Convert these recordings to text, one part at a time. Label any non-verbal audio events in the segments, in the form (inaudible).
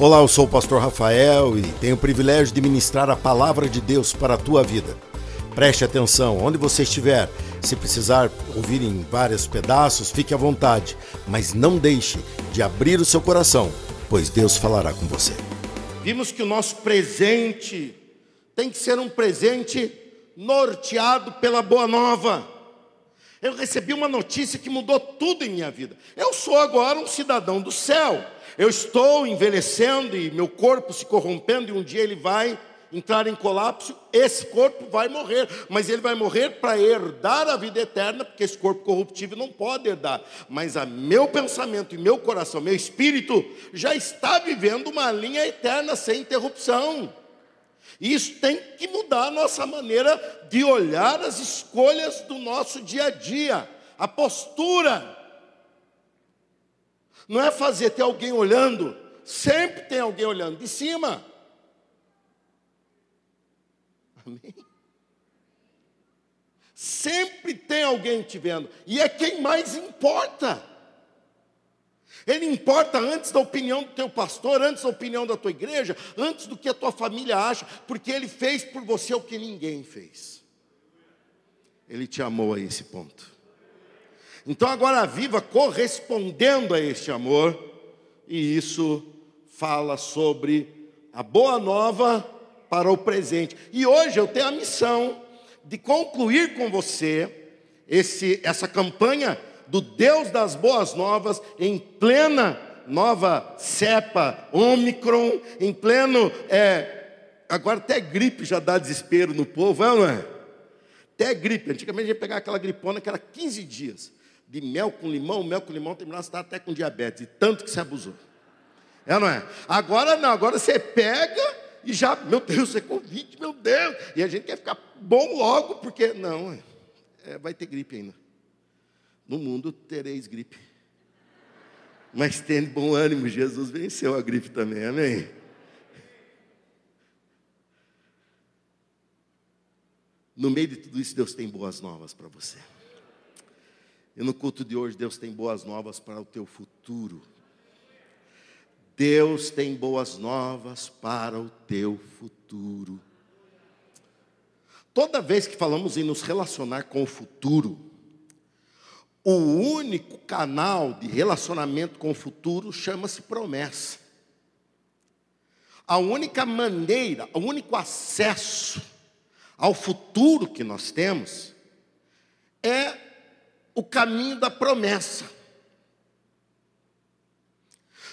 Olá, eu sou o pastor Rafael e tenho o privilégio de ministrar a palavra de Deus para a tua vida. Preste atenção, onde você estiver, se precisar ouvir em vários pedaços, fique à vontade, mas não deixe de abrir o seu coração, pois Deus falará com você. Vimos que o nosso presente tem que ser um presente norteado pela boa nova. Eu recebi uma notícia que mudou tudo em minha vida. Eu sou agora um cidadão do céu. Eu estou envelhecendo e meu corpo se corrompendo, e um dia ele vai entrar em colapso. Esse corpo vai morrer, mas ele vai morrer para herdar a vida eterna, porque esse corpo corruptível não pode herdar. Mas a meu pensamento e meu coração, meu espírito, já está vivendo uma linha eterna sem interrupção. Isso tem que mudar a nossa maneira de olhar as escolhas do nosso dia a dia, a postura. Não é fazer ter alguém olhando, sempre tem alguém olhando de cima. Amém? Sempre tem alguém te vendo, e é quem mais importa. Ele importa antes da opinião do teu pastor, antes da opinião da tua igreja, antes do que a tua família acha, porque ele fez por você o que ninguém fez. Ele te amou a esse ponto. Então agora viva correspondendo a este amor, e isso fala sobre a boa nova para o presente. E hoje eu tenho a missão de concluir com você esse, essa campanha do Deus das boas novas em plena nova cepa, Omicron, em pleno. É, agora até gripe já dá desespero no povo, é não é? Até gripe. Antigamente a gente pegava aquela gripona que era 15 dias de mel com limão, mel com limão, terminava você até com diabetes, tanto que se abusou. É não é? Agora não, agora você pega e já, meu Deus, é Covid, meu Deus. E a gente quer ficar bom logo, porque não, é, vai ter gripe ainda. No mundo tereis gripe. Mas tendo bom ânimo, Jesus venceu a gripe também, amém? No meio de tudo isso, Deus tem boas novas para você. E no culto de hoje, Deus tem boas novas para o teu futuro. Deus tem boas novas para o teu futuro. Toda vez que falamos em nos relacionar com o futuro, o único canal de relacionamento com o futuro chama-se promessa. A única maneira, o único acesso ao futuro que nós temos é o caminho da promessa.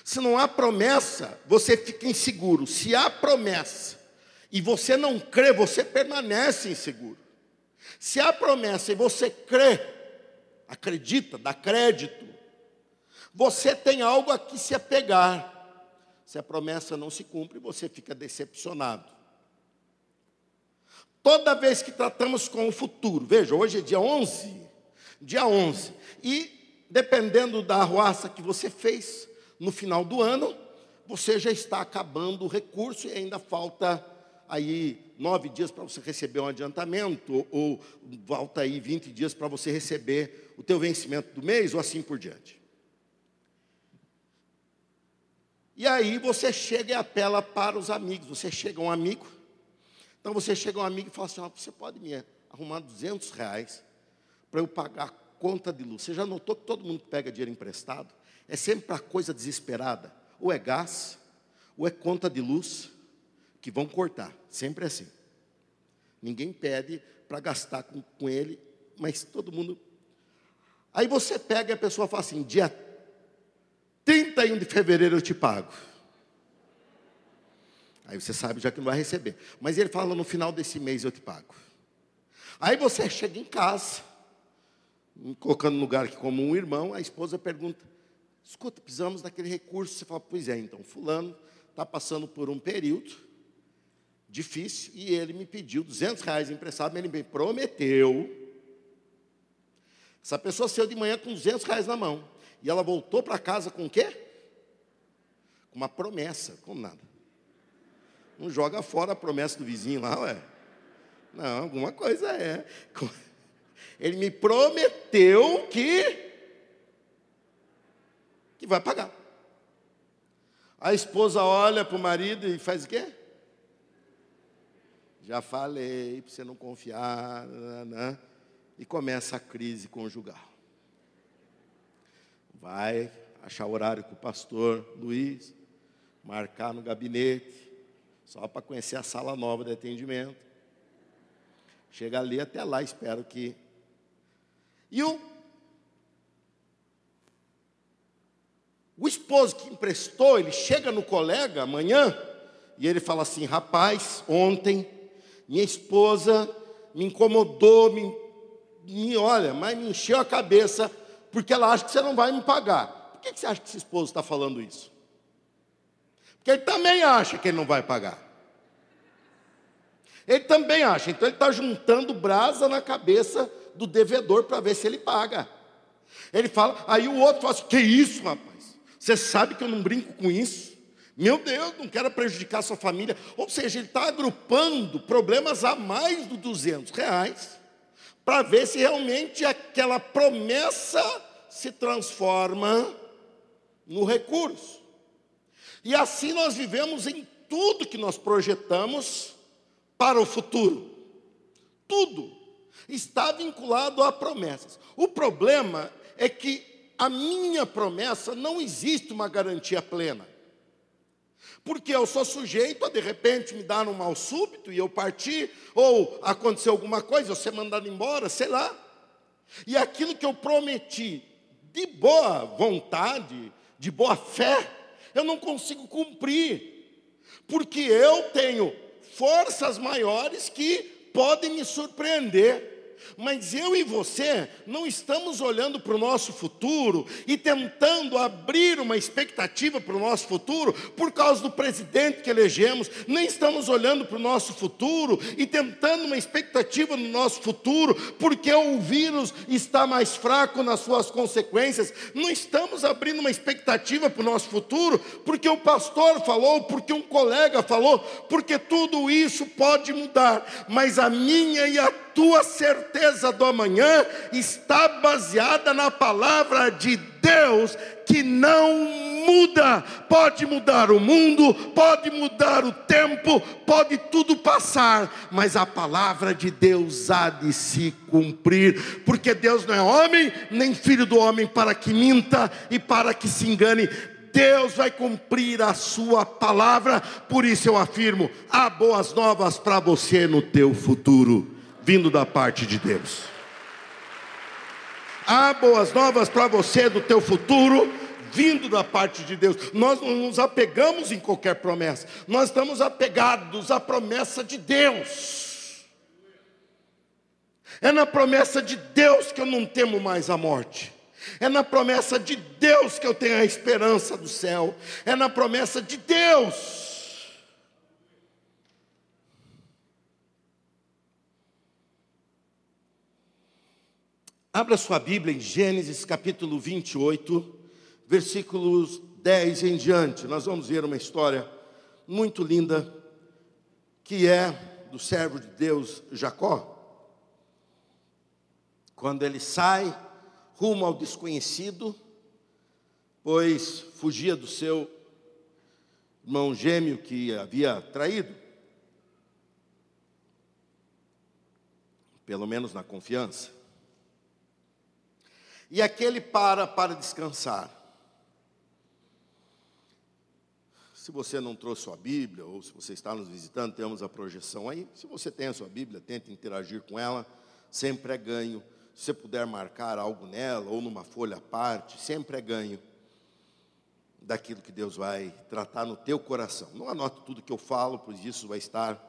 Se não há promessa, você fica inseguro. Se há promessa e você não crê, você permanece inseguro. Se há promessa e você crê, acredita, dá crédito, você tem algo a que se apegar. Se a promessa não se cumpre, você fica decepcionado. Toda vez que tratamos com o futuro, veja, hoje é dia 11, dia 11. E dependendo da arruaça que você fez no final do ano, você já está acabando o recurso e ainda falta aí nove dias para você receber um adiantamento, ou, falta aí 20 dias para você receber o teu vencimento do mês, ou assim por diante. E aí você chega e apela para os amigos. Você chega a um amigo, então você chega a um amigo e fala assim: você pode me arrumar 200 reais para eu pagar conta de luz. Você já notou que todo mundo que pega dinheiro emprestado é sempre para coisa desesperada? Ou é gás, ou é conta de luz, que vão cortar. Sempre é assim. Ninguém pede para gastar com, com ele, mas todo mundo. Aí você pega e a pessoa fala assim: dia 31 de fevereiro eu te pago. Aí você sabe já que não vai receber. Mas ele fala: no final desse mês eu te pago. Aí você chega em casa, colocando no lugar aqui como um irmão, a esposa pergunta: escuta, precisamos daquele recurso. Você fala: pois é, então, Fulano está passando por um período difícil e ele me pediu 200 reais emprestado, mas ele me prometeu. Essa pessoa saiu de manhã com 200 reais na mão e ela voltou para casa com o quê? Com uma promessa, com nada. Não joga fora a promessa do vizinho lá, ué. Não, alguma coisa é. Ele me prometeu que que vai pagar. A esposa olha para o marido e faz o quê? Já falei para você não confiar, né? e começa a crise conjugal. Vai achar horário com o pastor Luiz, marcar no gabinete, só para conhecer a sala nova de atendimento. Chega ali até lá, espero que. E o, o esposo que emprestou, ele chega no colega amanhã e ele fala assim: rapaz, ontem minha esposa me incomodou, me, me olha, mas me encheu a cabeça porque ela acha que você não vai me pagar. Por que, que você acha que esse esposo está falando isso? Porque ele também acha que ele não vai pagar. Ele também acha, então ele está juntando brasa na cabeça do devedor para ver se ele paga. Ele fala, aí o outro fala assim: Que isso, rapaz? Você sabe que eu não brinco com isso? Meu Deus, não quero prejudicar sua família. Ou seja, ele está agrupando problemas a mais do 200 reais para ver se realmente aquela promessa se transforma no recurso. E assim nós vivemos em tudo que nós projetamos para o futuro. Tudo está vinculado a promessas. O problema é que a minha promessa não existe uma garantia plena. Porque eu sou sujeito a de repente me dar um mal súbito e eu partir, ou acontecer alguma coisa, eu ser mandado embora, sei lá. E aquilo que eu prometi de boa vontade, de boa fé, eu não consigo cumprir. Porque eu tenho forças maiores que podem me surpreender. Mas eu e você não estamos olhando para o nosso futuro e tentando abrir uma expectativa para o nosso futuro por causa do presidente que elegemos, nem estamos olhando para o nosso futuro e tentando uma expectativa no nosso futuro porque o vírus está mais fraco nas suas consequências, não estamos abrindo uma expectativa para o nosso futuro porque o pastor falou, porque um colega falou, porque tudo isso pode mudar, mas a minha e a tua certeza do amanhã está baseada na palavra de Deus que não muda. Pode mudar o mundo, pode mudar o tempo, pode tudo passar, mas a palavra de Deus há de se cumprir, porque Deus não é homem, nem filho do homem para que minta e para que se engane. Deus vai cumprir a sua palavra, por isso eu afirmo: há boas novas para você no teu futuro vindo da parte de Deus. Há boas novas para você do teu futuro, vindo da parte de Deus. Nós não nos apegamos em qualquer promessa, nós estamos apegados à promessa de Deus. É na promessa de Deus que eu não temo mais a morte. É na promessa de Deus que eu tenho a esperança do céu. É na promessa de Deus Abra sua Bíblia em Gênesis capítulo 28, versículos 10 em diante. Nós vamos ver uma história muito linda, que é do servo de Deus Jacó. Quando ele sai rumo ao desconhecido, pois fugia do seu irmão gêmeo que havia traído, pelo menos na confiança. E aquele para para descansar. Se você não trouxe sua Bíblia, ou se você está nos visitando, temos a projeção aí. Se você tem a sua Bíblia, tente interagir com ela, sempre é ganho. Se você puder marcar algo nela, ou numa folha à parte, sempre é ganho daquilo que Deus vai tratar no teu coração. Não anote tudo que eu falo, pois isso vai estar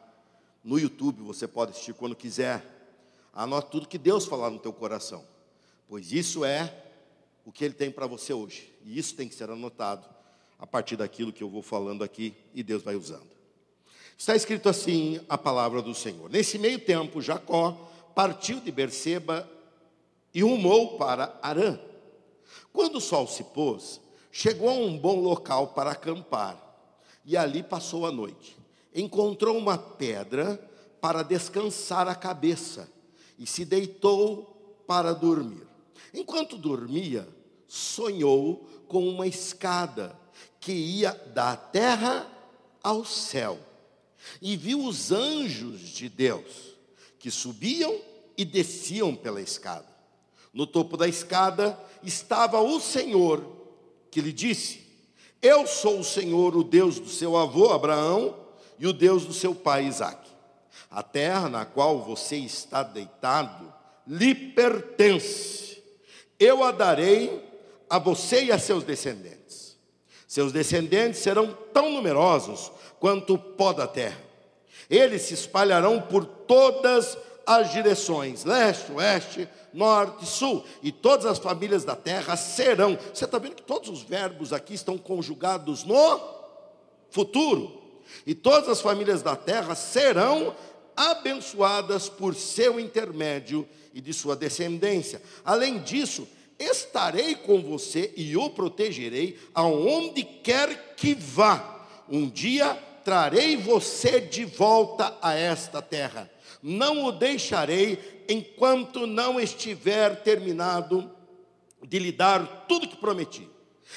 no YouTube, você pode assistir quando quiser. Anote tudo que Deus falar no teu coração pois isso é o que Ele tem para você hoje, e isso tem que ser anotado a partir daquilo que eu vou falando aqui e Deus vai usando. Está escrito assim a palavra do Senhor. Nesse meio tempo, Jacó partiu de Berseba e rumou para Arã. Quando o sol se pôs, chegou a um bom local para acampar e ali passou a noite. Encontrou uma pedra para descansar a cabeça e se deitou para dormir. Enquanto dormia, sonhou com uma escada que ia da terra ao céu e viu os anjos de Deus que subiam e desciam pela escada. No topo da escada estava o Senhor, que lhe disse: Eu sou o Senhor, o Deus do seu avô Abraão e o Deus do seu pai Isaque. A terra na qual você está deitado lhe pertence. Eu a darei a você e a seus descendentes. Seus descendentes serão tão numerosos quanto o pó da terra. Eles se espalharão por todas as direções, leste, oeste, norte, sul, e todas as famílias da terra serão. Você está vendo que todos os verbos aqui estão conjugados no futuro. E todas as famílias da terra serão abençoadas por seu intermédio e de sua descendência. Além disso, estarei com você e o protegerei aonde quer que vá. Um dia trarei você de volta a esta terra. Não o deixarei enquanto não estiver terminado de lhe dar tudo que prometi.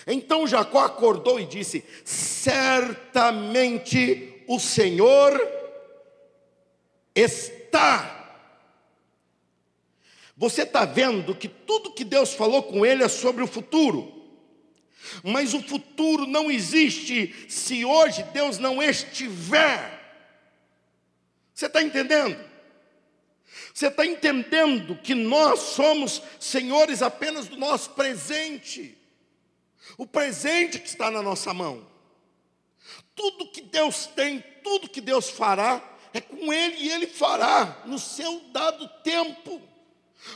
Então Jacó acordou e disse: Certamente o Senhor está você está vendo que tudo que Deus falou com ele é sobre o futuro. Mas o futuro não existe se hoje Deus não estiver. Você está entendendo? Você está entendendo que nós somos senhores apenas do nosso presente, o presente que está na nossa mão. Tudo que Deus tem, tudo que Deus fará, é com Ele e Ele fará no seu dado tempo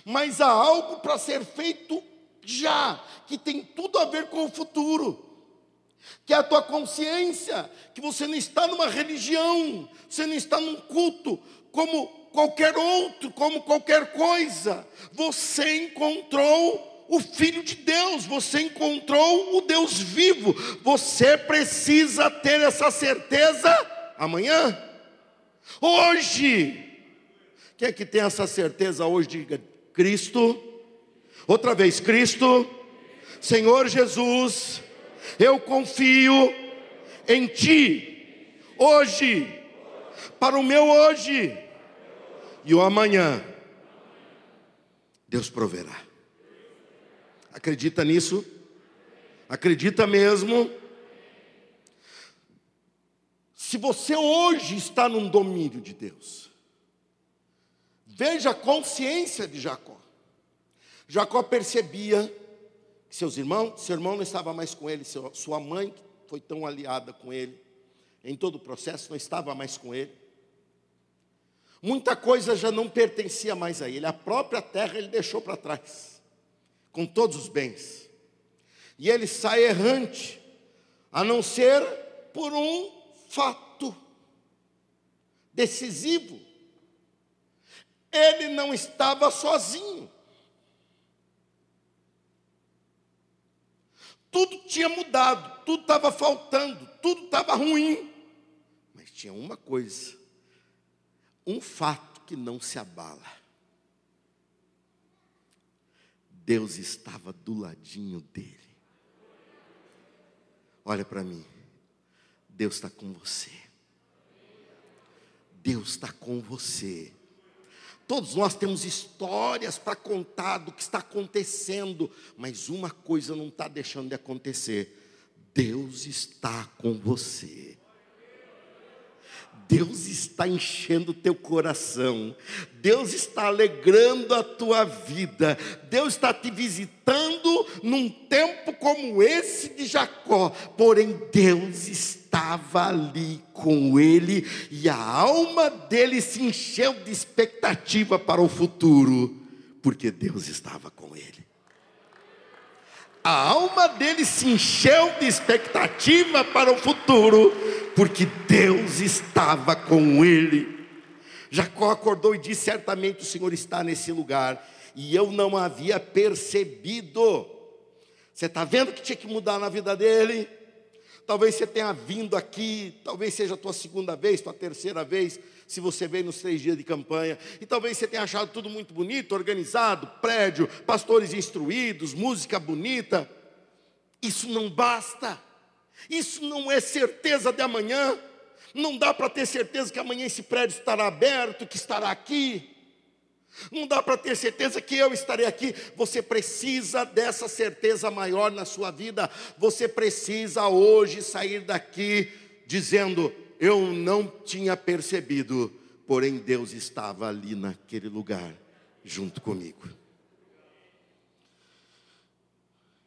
mas há algo para ser feito já, que tem tudo a ver com o futuro. Que é a tua consciência, que você não está numa religião, você não está num culto como qualquer outro, como qualquer coisa. Você encontrou o Filho de Deus, você encontrou o Deus vivo. Você precisa ter essa certeza amanhã, hoje. Quem é que tem essa certeza hoje? Diga, Cristo, outra vez, Cristo, Senhor Jesus, eu confio em Ti, hoje, para o meu hoje e o amanhã, Deus proverá. Acredita nisso? Acredita mesmo? Se você hoje está num domínio de Deus, Veja a consciência de Jacó. Jacó percebia que seus irmãos, seu irmão não estava mais com ele, sua mãe, que foi tão aliada com ele, em todo o processo, não estava mais com ele. Muita coisa já não pertencia mais a ele, a própria terra ele deixou para trás, com todos os bens. E ele sai errante, a não ser por um fato decisivo ele não estava sozinho. Tudo tinha mudado, tudo estava faltando, tudo estava ruim. Mas tinha uma coisa, um fato que não se abala. Deus estava do ladinho dele. Olha para mim, Deus está com você. Deus está com você. Todos nós temos histórias para contar do que está acontecendo, mas uma coisa não está deixando de acontecer: Deus está com você. Deus está enchendo o teu coração, Deus está alegrando a tua vida, Deus está te visitando num tempo como esse de Jacó, porém Deus estava ali com ele e a alma dele se encheu de expectativa para o futuro, porque Deus estava com ele. A alma dele se encheu de expectativa para o futuro, porque Deus estava com ele. Jacó acordou e disse: Certamente o Senhor está nesse lugar, e eu não havia percebido. Você está vendo que tinha que mudar na vida dele? Talvez você tenha vindo aqui, talvez seja a tua segunda vez, tua terceira vez, se você veio nos três dias de campanha. E talvez você tenha achado tudo muito bonito, organizado, prédio, pastores instruídos, música bonita. Isso não basta. Isso não é certeza de amanhã. Não dá para ter certeza que amanhã esse prédio estará aberto, que estará aqui. Não dá para ter certeza que eu estarei aqui. Você precisa dessa certeza maior na sua vida. Você precisa hoje sair daqui dizendo: Eu não tinha percebido, porém Deus estava ali naquele lugar, junto comigo.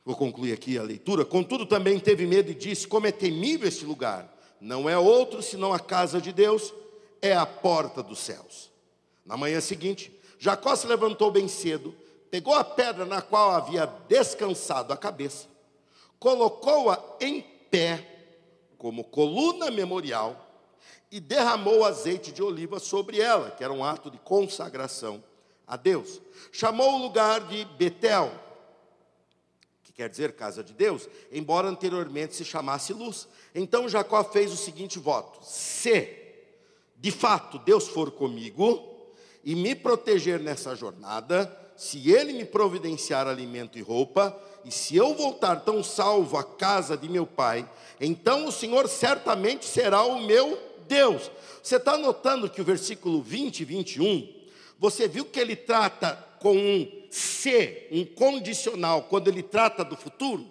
Vou concluir aqui a leitura. Contudo, também teve medo e disse: Como é temível este lugar! Não é outro senão a casa de Deus, é a porta dos céus. Na manhã seguinte, Jacó se levantou bem cedo, pegou a pedra na qual havia descansado a cabeça, colocou-a em pé como coluna memorial e derramou azeite de oliva sobre ela, que era um ato de consagração a Deus. Chamou o lugar de Betel quer dizer casa de Deus, embora anteriormente se chamasse luz. Então Jacó fez o seguinte voto: se de fato Deus for comigo e me proteger nessa jornada, se ele me providenciar alimento e roupa, e se eu voltar tão salvo à casa de meu pai, então o Senhor certamente será o meu Deus. Você está notando que o versículo 20 e 21, você viu que ele trata com um se, um condicional, quando ele trata do futuro?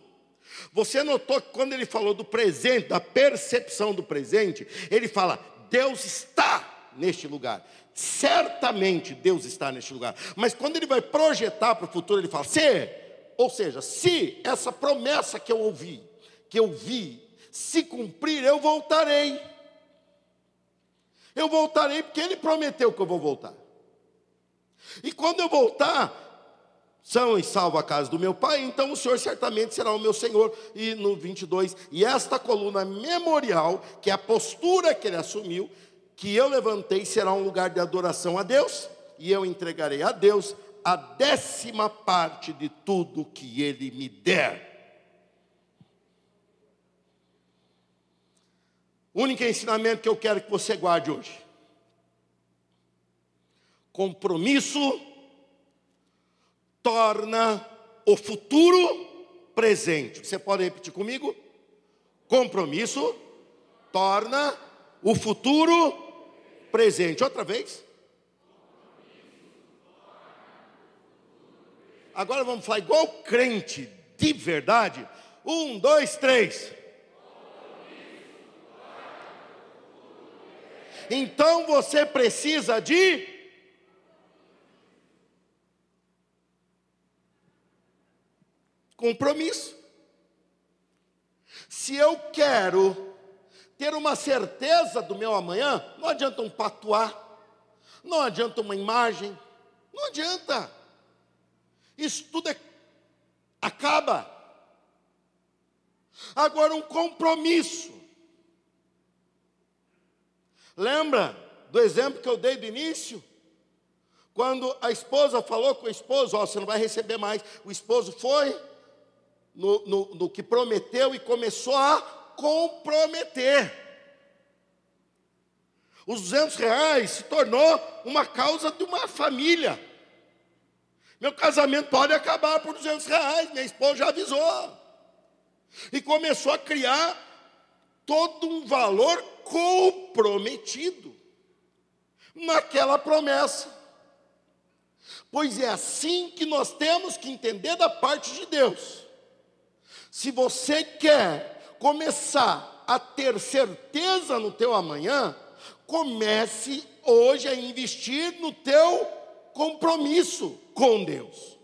Você notou que quando ele falou do presente, da percepção do presente, ele fala: Deus está neste lugar. Certamente Deus está neste lugar. Mas quando ele vai projetar para o futuro, ele fala: se, ou seja, se essa promessa que eu ouvi, que eu vi, se cumprir, eu voltarei. Eu voltarei porque ele prometeu que eu vou voltar. E quando eu voltar, são e salvo a casa do meu pai, então o Senhor certamente será o meu Senhor. E no 22, e esta coluna memorial, que é a postura que ele assumiu, que eu levantei, será um lugar de adoração a Deus, e eu entregarei a Deus a décima parte de tudo que ele me der. Único ensinamento que eu quero que você guarde hoje: compromisso torna o futuro presente. Você pode repetir comigo? Compromisso torna o futuro presente. Outra vez. Agora vamos falar igual crente de verdade. Um, dois, três. Então você precisa de compromisso. Se eu quero ter uma certeza do meu amanhã, não adianta um patuá, não adianta uma imagem, não adianta. Isso tudo é, acaba. Agora, um compromisso. Lembra do exemplo que eu dei do início? Quando a esposa falou com o esposo: Ó, oh, você não vai receber mais. O esposo foi, no, no, no que prometeu e começou a comprometer. Os 200 reais se tornou uma causa de uma família. Meu casamento pode acabar por 200 reais, minha esposa já avisou. E começou a criar todo um valor comprometido naquela promessa. Pois é assim que nós temos que entender da parte de Deus. Se você quer começar a ter certeza no teu amanhã, comece hoje a investir no teu compromisso com Deus.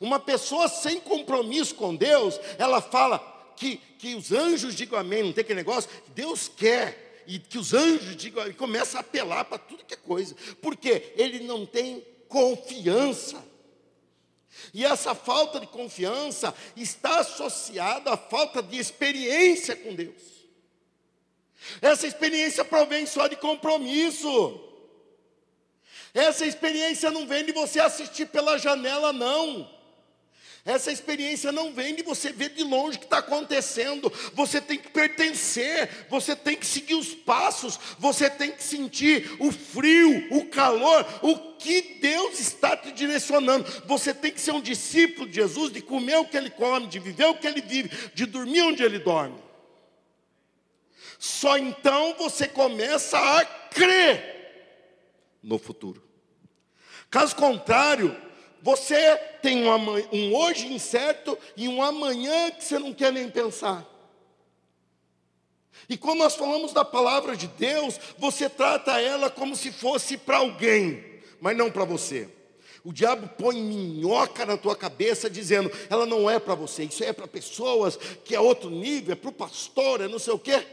Uma pessoa sem compromisso com Deus, ela fala que, que os anjos digam amém, não tem aquele negócio, Deus quer, e que os anjos digam, e começa a apelar para tudo que é coisa, porque ele não tem confiança. E essa falta de confiança está associada à falta de experiência com Deus. Essa experiência provém só de compromisso. Essa experiência não vem de você assistir pela janela, não. Essa experiência não vem de você ver de longe o que está acontecendo. Você tem que pertencer, você tem que seguir os passos, você tem que sentir o frio, o calor, o que Deus está te direcionando. Você tem que ser um discípulo de Jesus, de comer o que ele come, de viver o que ele vive, de dormir onde ele dorme. Só então você começa a crer no futuro. Caso contrário, você tem um, hoje incerto e um amanhã que você não quer nem pensar. E quando nós falamos da palavra de Deus, você trata ela como se fosse para alguém, mas não para você. O diabo põe minhoca na tua cabeça dizendo, ela não é para você, isso é para pessoas que é outro nível, é para o pastor, é não sei o quê.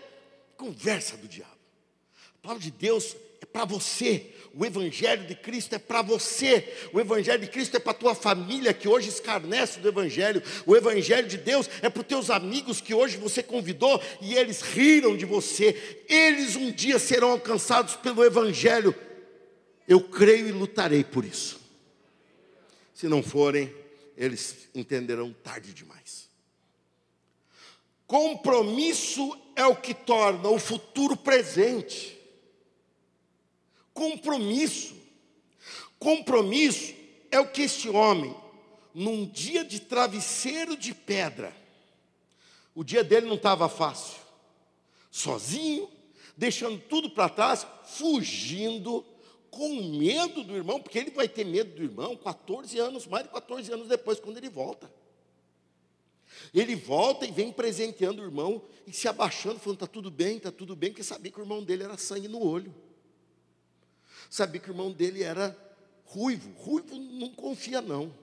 Conversa do diabo. A palavra de Deus é para você. O Evangelho de Cristo é para você. O Evangelho de Cristo é para a tua família que hoje escarnece do Evangelho. O Evangelho de Deus é para os teus amigos que hoje você convidou e eles riram de você. Eles um dia serão alcançados pelo Evangelho. Eu creio e lutarei por isso. Se não forem, eles entenderão tarde demais. Compromisso é o que torna o futuro presente compromisso. Compromisso é o que esse homem, num dia de travesseiro de pedra, o dia dele não estava fácil, sozinho, deixando tudo para trás, fugindo, com medo do irmão, porque ele vai ter medo do irmão 14 anos, mais de 14 anos depois, quando ele volta. Ele volta e vem presenteando o irmão e se abaixando, falando: está tudo bem, está tudo bem, porque sabia que o irmão dele era sangue no olho. Sabia que o irmão dele era ruivo. Ruivo não confia, não.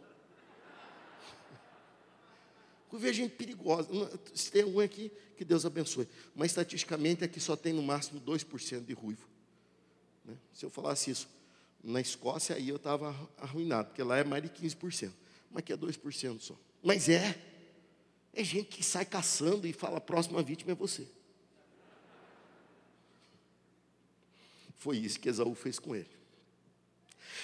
Ruivo é gente perigosa. Se tem algum aqui, que Deus abençoe. Mas estatisticamente aqui só tem no máximo 2% de ruivo. Né? Se eu falasse isso na Escócia, aí eu estava arruinado, porque lá é mais de 15%. Mas aqui é 2% só. Mas é. É gente que sai caçando e fala: a próxima vítima é você. Foi isso que Esaú fez com ele.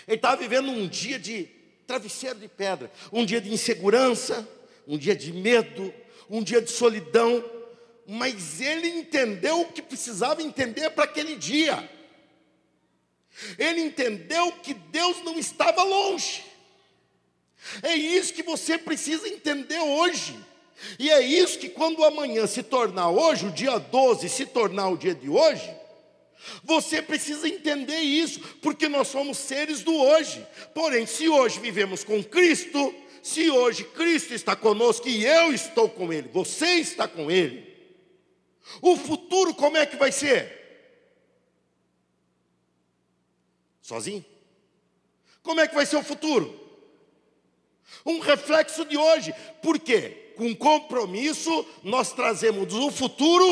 Ele estava vivendo um dia de travesseiro de pedra, um dia de insegurança, um dia de medo, um dia de solidão, mas ele entendeu o que precisava entender para aquele dia. Ele entendeu que Deus não estava longe. É isso que você precisa entender hoje. E é isso que quando amanhã se tornar hoje, o dia 12 se tornar o dia de hoje, você precisa entender isso, porque nós somos seres do hoje. Porém, se hoje vivemos com Cristo, se hoje Cristo está conosco e eu estou com Ele, você está com Ele, o futuro como é que vai ser? Sozinho? Como é que vai ser o futuro? Um reflexo de hoje. Por quê? Com compromisso, nós trazemos o futuro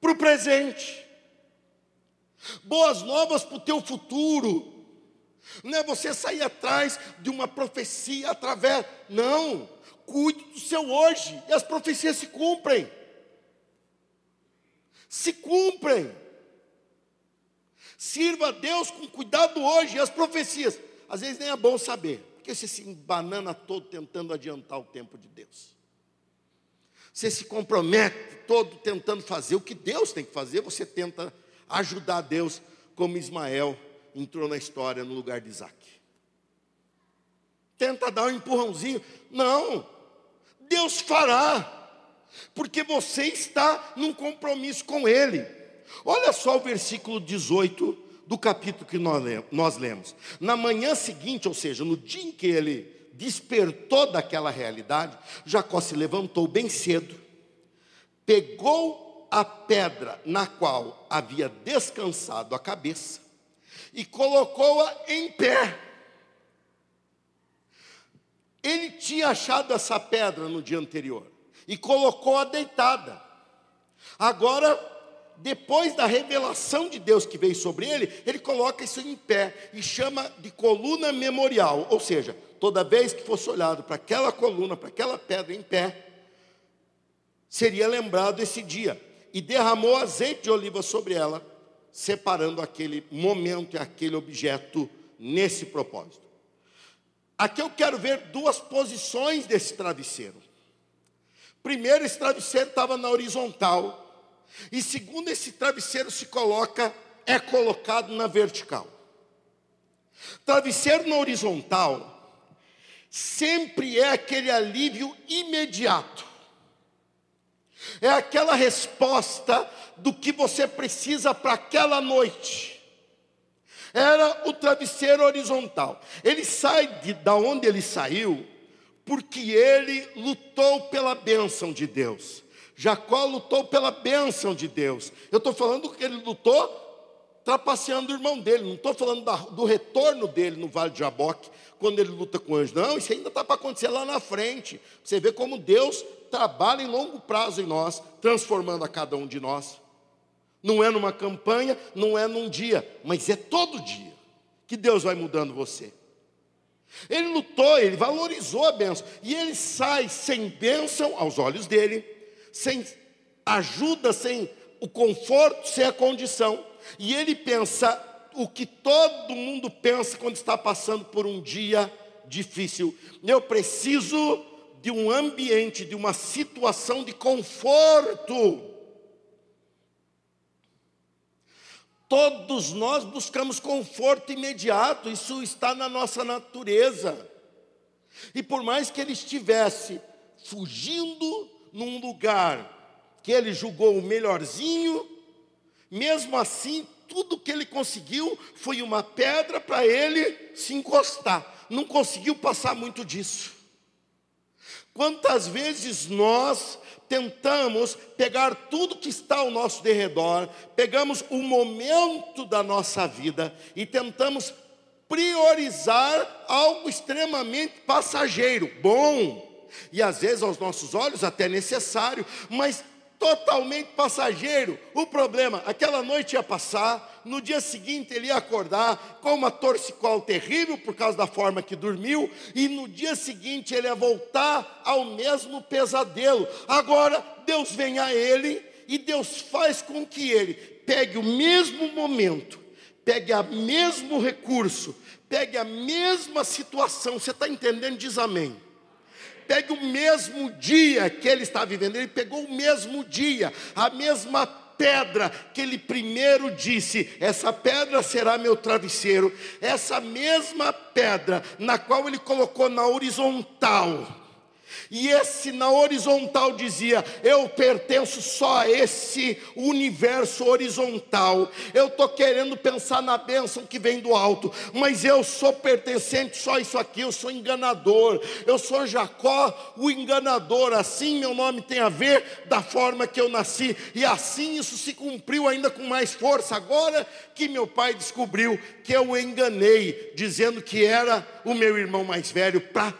para o presente. Boas novas para o teu futuro. Não é você sair atrás de uma profecia através. Não. Cuide do seu hoje. E as profecias se cumprem. Se cumprem. Sirva a Deus com cuidado hoje. E as profecias. Às vezes nem é bom saber. Porque você se banana todo tentando adiantar o tempo de Deus. Você se compromete todo tentando fazer o que Deus tem que fazer, você tenta ajudar Deus, como Ismael entrou na história no lugar de Isaac. Tenta dar um empurrãozinho. Não, Deus fará, porque você está num compromisso com Ele. Olha só o versículo 18 do capítulo que nós lemos. Na manhã seguinte, ou seja, no dia em que ele despertou daquela realidade, Jacó se levantou bem cedo, pegou a pedra na qual havia descansado a cabeça e colocou-a em pé. Ele tinha achado essa pedra no dia anterior e colocou-a deitada. Agora, depois da revelação de Deus que veio sobre ele, ele coloca isso em pé e chama de coluna memorial, ou seja, toda vez que fosse olhado para aquela coluna, para aquela pedra em pé, seria lembrado esse dia. E derramou azeite de oliva sobre ela, separando aquele momento e aquele objeto nesse propósito. aqui eu quero ver duas posições desse travesseiro. Primeiro, esse travesseiro estava na horizontal. E segundo, esse travesseiro se coloca, é colocado na vertical. Travesseiro na horizontal sempre é aquele alívio imediato. É aquela resposta do que você precisa para aquela noite. Era o travesseiro horizontal. Ele sai de da onde ele saiu, porque ele lutou pela bênção de Deus. Jacó lutou pela bênção de Deus. Eu estou falando que ele lutou trapaceando o irmão dele, não estou falando da, do retorno dele no Vale de Jaboque, quando ele luta com o anjo. Não, isso ainda está para acontecer lá na frente. Você vê como Deus trabalha em longo prazo em nós, transformando a cada um de nós. Não é numa campanha, não é num dia, mas é todo dia que Deus vai mudando você. Ele lutou, ele valorizou a bênção, e ele sai sem bênção aos olhos dele, sem ajuda, sem o conforto, sem a condição, e ele pensa o que todo mundo pensa quando está passando por um dia difícil. Eu preciso de um ambiente, de uma situação de conforto. Todos nós buscamos conforto imediato, isso está na nossa natureza. E por mais que ele estivesse fugindo num lugar que ele julgou o melhorzinho, mesmo assim, tudo que ele conseguiu foi uma pedra para ele se encostar. Não conseguiu passar muito disso. Quantas vezes nós tentamos pegar tudo que está ao nosso derredor, pegamos o momento da nossa vida e tentamos priorizar algo extremamente passageiro, bom, e às vezes aos nossos olhos até necessário, mas totalmente passageiro. O problema, aquela noite ia passar, no dia seguinte ele ia acordar com uma torcicol terrível por causa da forma que dormiu, e no dia seguinte ele ia voltar ao mesmo pesadelo. Agora Deus vem a ele e Deus faz com que ele pegue o mesmo momento, pegue o mesmo recurso, pegue a mesma situação. Você está entendendo? Diz amém pegue o mesmo dia que ele está vivendo, ele pegou o mesmo dia, a mesma pedra que ele primeiro disse: essa pedra será meu travesseiro, essa mesma pedra na qual ele colocou na horizontal e esse na horizontal dizia: Eu pertenço só a esse universo horizontal. Eu estou querendo pensar na bênção que vem do alto, mas eu sou pertencente só a isso aqui. Eu sou enganador. Eu sou Jacó, o enganador. Assim meu nome tem a ver da forma que eu nasci. E assim isso se cumpriu ainda com mais força. Agora que meu pai descobriu que eu o enganei, dizendo que era o meu irmão mais velho para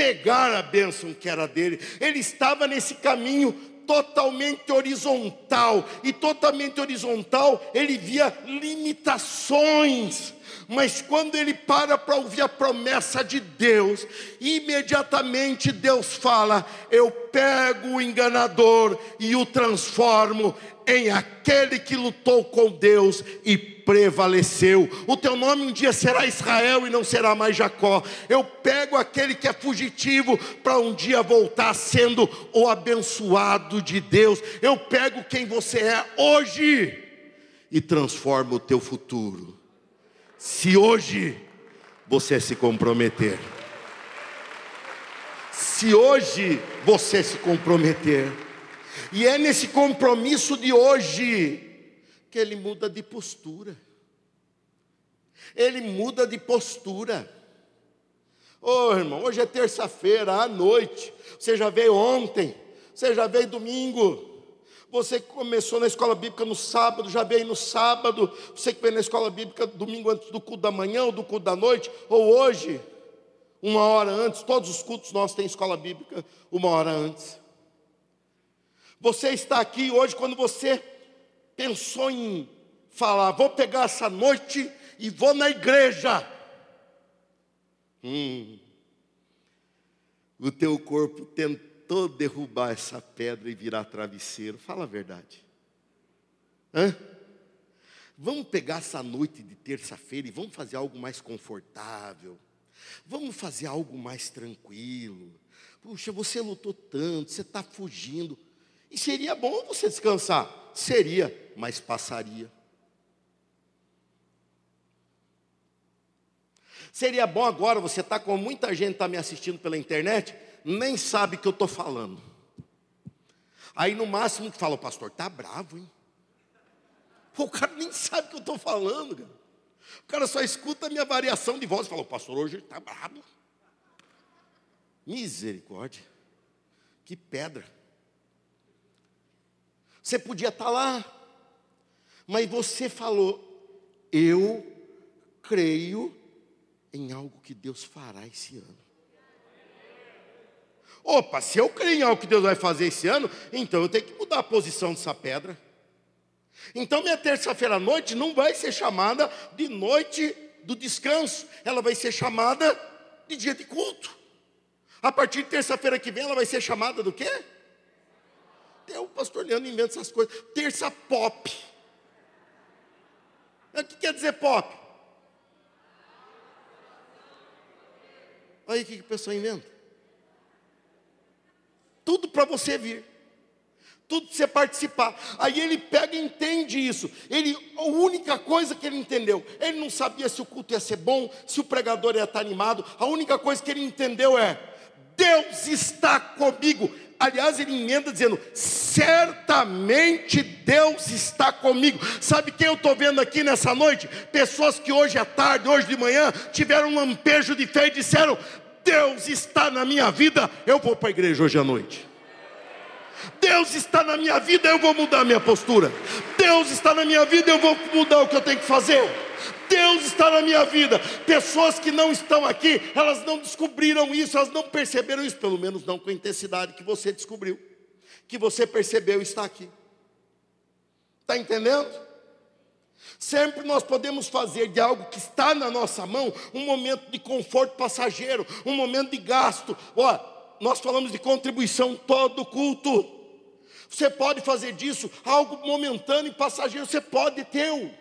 pegar a bênção que era dele. Ele estava nesse caminho totalmente horizontal, e totalmente horizontal, ele via limitações. Mas quando ele para para ouvir a promessa de Deus, imediatamente Deus fala: Eu pego o enganador e o transformo em aquele que lutou com Deus e prevaleceu. O teu nome um dia será Israel e não será mais Jacó. Eu pego aquele que é fugitivo para um dia voltar sendo o abençoado de Deus. Eu pego quem você é hoje e transformo o teu futuro. Se hoje você se comprometer. Se hoje você se comprometer e é nesse compromisso de hoje que ele muda de postura. Ele muda de postura. Ô oh, irmão, hoje é terça-feira à noite. Você já veio ontem, você já veio domingo. Você que começou na escola bíblica no sábado, já veio no sábado. Você que veio na escola bíblica domingo antes do culto da manhã ou do culto da noite, ou hoje, uma hora antes. Todos os cultos nossos têm escola bíblica uma hora antes. Você está aqui hoje quando você pensou em falar, vou pegar essa noite e vou na igreja. Hum, o teu corpo tentou derrubar essa pedra e virar travesseiro. Fala a verdade. Hã? Vamos pegar essa noite de terça-feira e vamos fazer algo mais confortável. Vamos fazer algo mais tranquilo. Puxa, você lutou tanto, você está fugindo. E seria bom você descansar? Seria, mas passaria. Seria bom agora, você está com muita gente está me assistindo pela internet, nem sabe o que eu estou falando. Aí no máximo que fala, o pastor está bravo, hein? O cara nem sabe o que eu estou falando, cara. O cara só escuta a minha variação de voz e fala, o pastor hoje está bravo. Misericórdia. Que pedra. Você podia estar tá lá, mas você falou, eu creio em algo que Deus fará esse ano. Opa, se eu creio em algo que Deus vai fazer esse ano, então eu tenho que mudar a posição dessa pedra. Então minha terça-feira à noite não vai ser chamada de noite do descanso, ela vai ser chamada de dia de culto. A partir de terça-feira que vem ela vai ser chamada do quê? Até o pastor Leandro inventa essas coisas. Terça pop. O que quer dizer pop? Olha o que a pessoa inventa. Tudo para você vir. Tudo para você participar. Aí ele pega e entende isso. Ele, a única coisa que ele entendeu, ele não sabia se o culto ia ser bom, se o pregador ia estar animado. A única coisa que ele entendeu é: Deus está comigo. Aliás, ele emenda dizendo: certamente Deus está comigo. Sabe quem eu estou vendo aqui nessa noite? Pessoas que hoje à tarde, hoje de manhã, tiveram um lampejo de fé e disseram: Deus está na minha vida, eu vou para a igreja hoje à noite. Deus está na minha vida, eu vou mudar a minha postura. Deus está na minha vida, eu vou mudar o que eu tenho que fazer. Deus está na minha vida. Pessoas que não estão aqui, elas não descobriram isso, elas não perceberam isso, pelo menos não com a intensidade que você descobriu, que você percebeu está aqui. Está entendendo? Sempre nós podemos fazer de algo que está na nossa mão um momento de conforto passageiro, um momento de gasto. Ó, nós falamos de contribuição todo culto. Você pode fazer disso algo momentâneo e passageiro, você pode ter.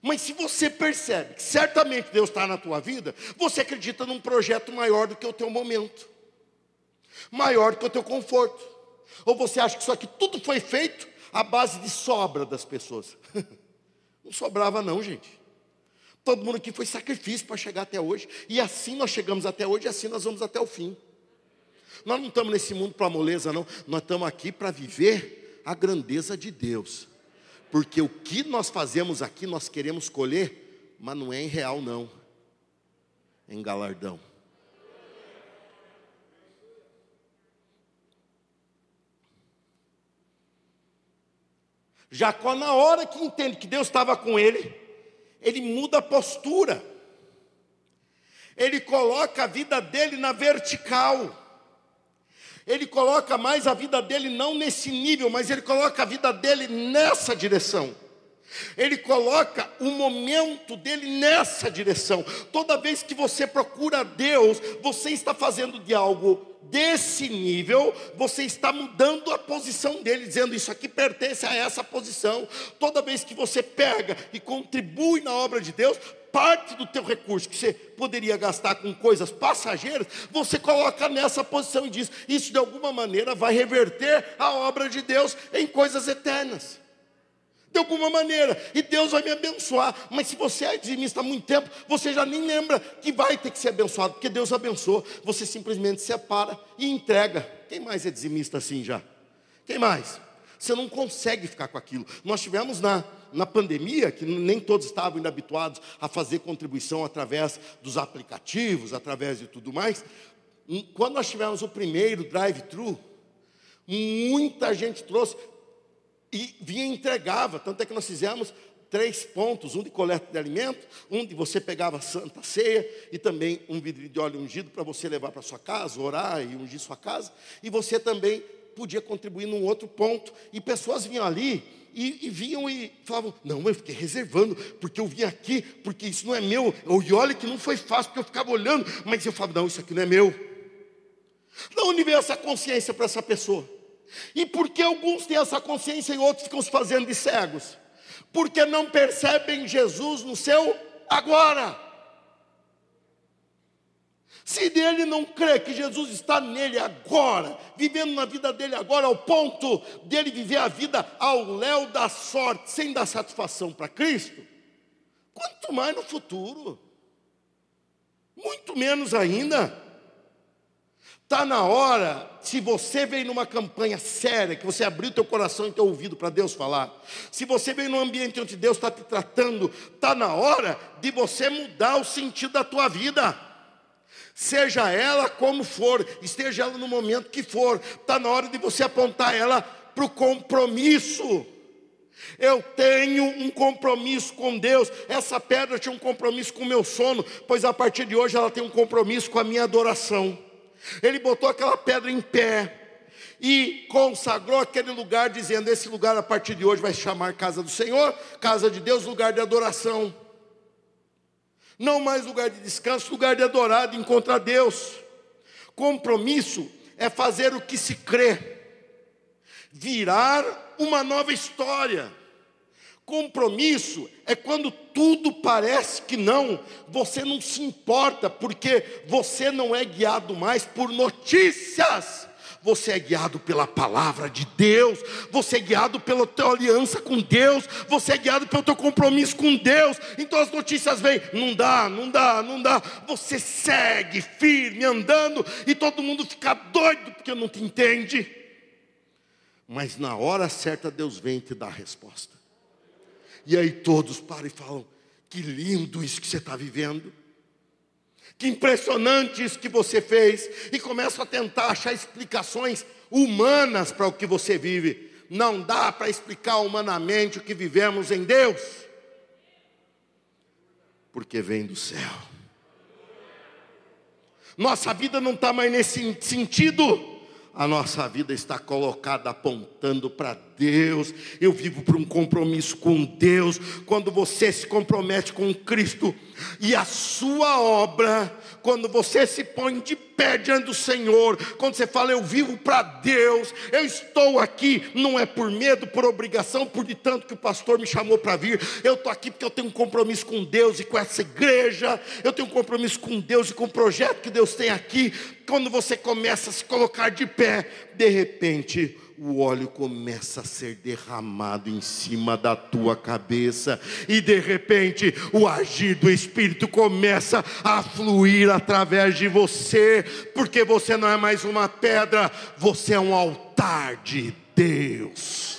Mas se você percebe que certamente Deus está na tua vida, você acredita num projeto maior do que o teu momento, maior do que o teu conforto. Ou você acha que isso aqui tudo foi feito a base de sobra das pessoas. (laughs) Não sobrava, não, gente. Todo mundo aqui foi sacrifício para chegar até hoje. E assim nós chegamos até hoje, e assim nós vamos até o fim. Nós não estamos nesse mundo para moleza, não. Nós estamos aqui para viver a grandeza de Deus. Porque o que nós fazemos aqui, nós queremos colher, mas não é em real, não. É em galardão. Jacó, na hora que entende que Deus estava com ele, ele muda a postura, ele coloca a vida dele na vertical, ele coloca mais a vida dele não nesse nível, mas ele coloca a vida dele nessa direção. Ele coloca o momento dele nessa direção. Toda vez que você procura Deus, você está fazendo de algo desse nível, você está mudando a posição dele, dizendo isso aqui pertence a essa posição. Toda vez que você pega e contribui na obra de Deus, parte do teu recurso que você poderia gastar com coisas passageiras, você coloca nessa posição e diz: isso de alguma maneira vai reverter a obra de Deus em coisas eternas de alguma maneira, e Deus vai me abençoar. Mas se você é dizimista há muito tempo, você já nem lembra que vai ter que ser abençoado, porque Deus abençoou. Você simplesmente separa e entrega. Quem mais é dizimista assim já? Quem mais? Você não consegue ficar com aquilo. Nós tivemos na, na pandemia, que nem todos estavam ainda habituados a fazer contribuição através dos aplicativos, através de tudo mais. Quando nós tivemos o primeiro drive-thru, muita gente trouxe, e vinha e entregava. Tanto é que nós fizemos três pontos: um de coleta de alimento, um de você pegava santa ceia e também um vidro de óleo ungido para você levar para sua casa, orar e ungir sua casa. E você também podia contribuir num outro ponto. E pessoas vinham ali e, e vinham e falavam: Não, eu fiquei reservando, porque eu vim aqui, porque isso não é meu. E olha que não foi fácil, porque eu ficava olhando, mas eu falava: Não, isso aqui não é meu. De onde veio essa consciência para essa pessoa? E por que alguns têm essa consciência e outros ficam se fazendo de cegos? Porque não percebem Jesus no seu agora. Se ele não crê que Jesus está nele agora, vivendo na vida dele agora, ao ponto dele viver a vida ao léu da sorte, sem dar satisfação para Cristo, quanto mais no futuro, muito menos ainda. Está na hora, se você vem numa campanha séria, que você abriu teu coração e teu ouvido para Deus falar, se você vem num ambiente onde Deus está te tratando, está na hora de você mudar o sentido da tua vida seja ela como for, esteja ela no momento que for, está na hora de você apontar ela para o compromisso. Eu tenho um compromisso com Deus. Essa pedra tinha um compromisso com o meu sono, pois a partir de hoje ela tem um compromisso com a minha adoração. Ele botou aquela pedra em pé e consagrou aquele lugar, dizendo: Esse lugar a partir de hoje vai chamar casa do Senhor, casa de Deus, lugar de adoração não mais lugar de descanso, lugar de adorar, de encontrar Deus. Compromisso é fazer o que se crê, virar uma nova história. Compromisso é quando tudo parece que não, você não se importa, porque você não é guiado mais por notícias você é guiado pela palavra de Deus, você é guiado pela tua aliança com Deus, você é guiado pelo teu compromisso com Deus. Então as notícias vêm, não dá, não dá, não dá. Você segue firme andando e todo mundo fica doido porque não te entende. Mas na hora certa Deus vem e te dá a resposta. E aí todos param e falam: que lindo isso que você está vivendo. Que impressionante isso que você fez. E começam a tentar achar explicações humanas para o que você vive. Não dá para explicar humanamente o que vivemos em Deus, porque vem do céu. Nossa vida não está mais nesse sentido a nossa vida está colocada apontando para Deus. Eu vivo por um compromisso com Deus. Quando você se compromete com Cristo e a sua obra, quando você se põe de pé diante do Senhor, quando você fala, eu vivo para Deus, eu estou aqui, não é por medo, por obrigação, por de tanto que o pastor me chamou para vir, eu estou aqui porque eu tenho um compromisso com Deus e com essa igreja, eu tenho um compromisso com Deus e com o projeto que Deus tem aqui. Quando você começa a se colocar de pé, de repente, o óleo começa a ser derramado em cima da tua cabeça, e de repente o agir do Espírito começa a fluir através de você, porque você não é mais uma pedra, você é um altar de Deus.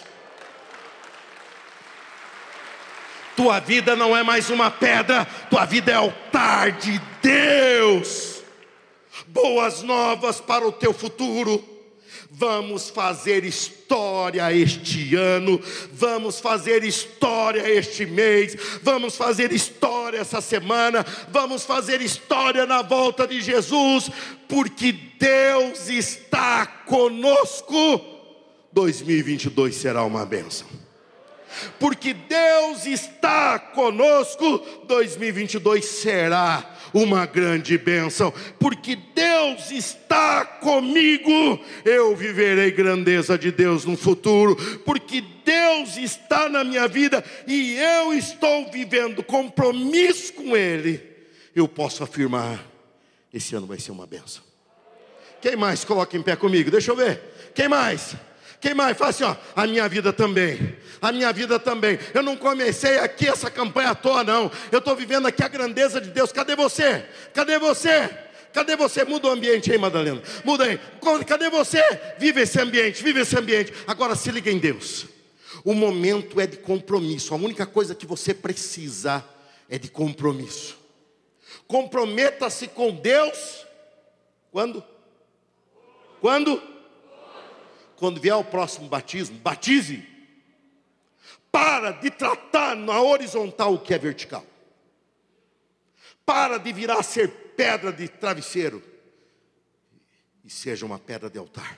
Tua vida não é mais uma pedra, tua vida é altar de Deus. Boas novas para o teu futuro Vamos fazer história este ano, vamos fazer história este mês, vamos fazer história essa semana, vamos fazer história na volta de Jesus, porque Deus está conosco. 2022 será uma bênção. Porque Deus está conosco, 2022 será uma grande bênção, porque Deus está comigo, eu viverei grandeza de Deus no futuro, porque Deus está na minha vida e eu estou vivendo compromisso com Ele, eu posso afirmar: esse ano vai ser uma bênção. Quem mais coloca em pé comigo? Deixa eu ver. Quem mais? Quem mais? Fala assim, ó, a minha vida também. A minha vida também. Eu não comecei aqui essa campanha à toa, não. Eu estou vivendo aqui a grandeza de Deus. Cadê você? Cadê você? Cadê você? Muda o ambiente aí, Madalena. Muda aí. Cadê você? Vive esse ambiente, vive esse ambiente. Agora se liga em Deus. O momento é de compromisso. A única coisa que você precisa é de compromisso. Comprometa-se com Deus. Quando? Quando? Quando vier o próximo batismo, batize. Para de tratar na horizontal o que é vertical. Para de virar ser pedra de travesseiro. E seja uma pedra de altar.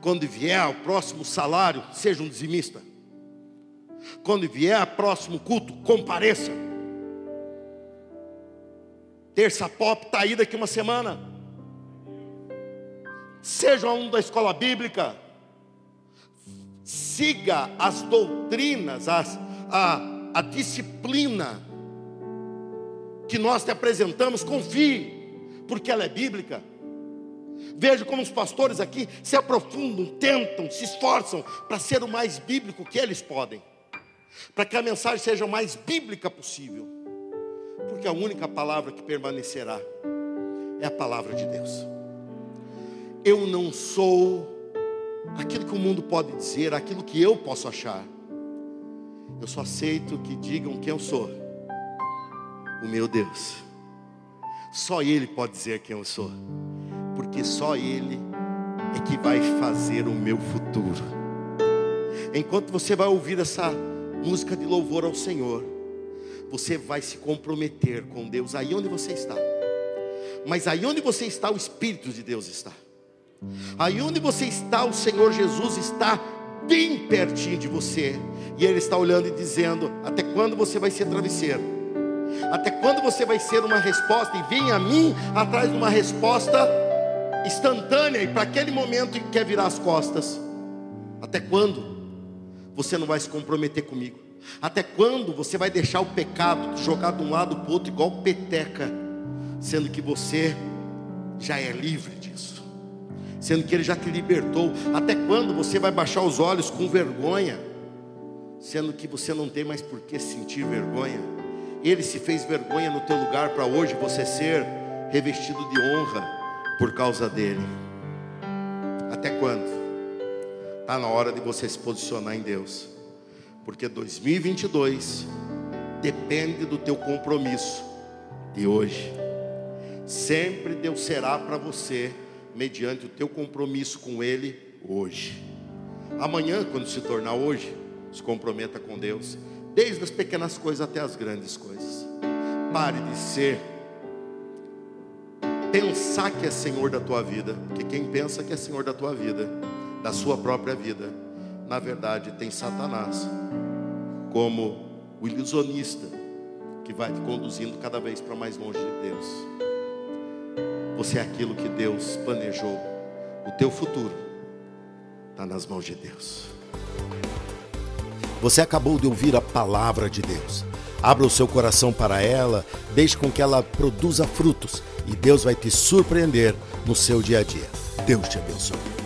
Quando vier o próximo salário, seja um dizimista. Quando vier o próximo culto, compareça. Terça pop está aí daqui uma semana seja um da escola bíblica, siga as doutrinas, as, a, a disciplina que nós te apresentamos, confie. porque ela é bíblica. Veja como os pastores aqui se aprofundam, tentam, se esforçam para ser o mais bíblico que eles podem, para que a mensagem seja o mais bíblica possível, porque a única palavra que permanecerá é a palavra de Deus. Eu não sou aquilo que o mundo pode dizer, aquilo que eu posso achar. Eu só aceito que digam quem eu sou. O meu Deus. Só Ele pode dizer quem eu sou. Porque só Ele é que vai fazer o meu futuro. Enquanto você vai ouvir essa música de louvor ao Senhor, você vai se comprometer com Deus aí onde você está. Mas aí onde você está, o Espírito de Deus está. Aí onde você está, o Senhor Jesus está bem pertinho de você. E Ele está olhando e dizendo: Até quando você vai ser travesseiro? Até quando você vai ser uma resposta? E vem a mim atrás de uma resposta instantânea e para aquele momento que quer virar as costas. Até quando você não vai se comprometer comigo? Até quando você vai deixar o pecado jogar de um lado para o outro igual peteca, sendo que você já é livre? Sendo que Ele já te libertou. Até quando você vai baixar os olhos com vergonha, sendo que você não tem mais por que sentir vergonha? Ele se fez vergonha no teu lugar para hoje você ser revestido de honra por causa dele. Até quando? Está na hora de você se posicionar em Deus, porque 2022 depende do teu compromisso de hoje. Sempre Deus será para você mediante o teu compromisso com Ele hoje. Amanhã, quando se tornar hoje, se comprometa com Deus, desde as pequenas coisas até as grandes coisas. Pare de ser, pensar que é Senhor da tua vida, porque quem pensa que é Senhor da tua vida, da sua própria vida, na verdade tem Satanás como o ilusionista que vai te conduzindo cada vez para mais longe de Deus. Você é aquilo que Deus planejou. O teu futuro está nas mãos de Deus. Você acabou de ouvir a palavra de Deus. Abra o seu coração para ela, deixe com que ela produza frutos e Deus vai te surpreender no seu dia a dia. Deus te abençoe.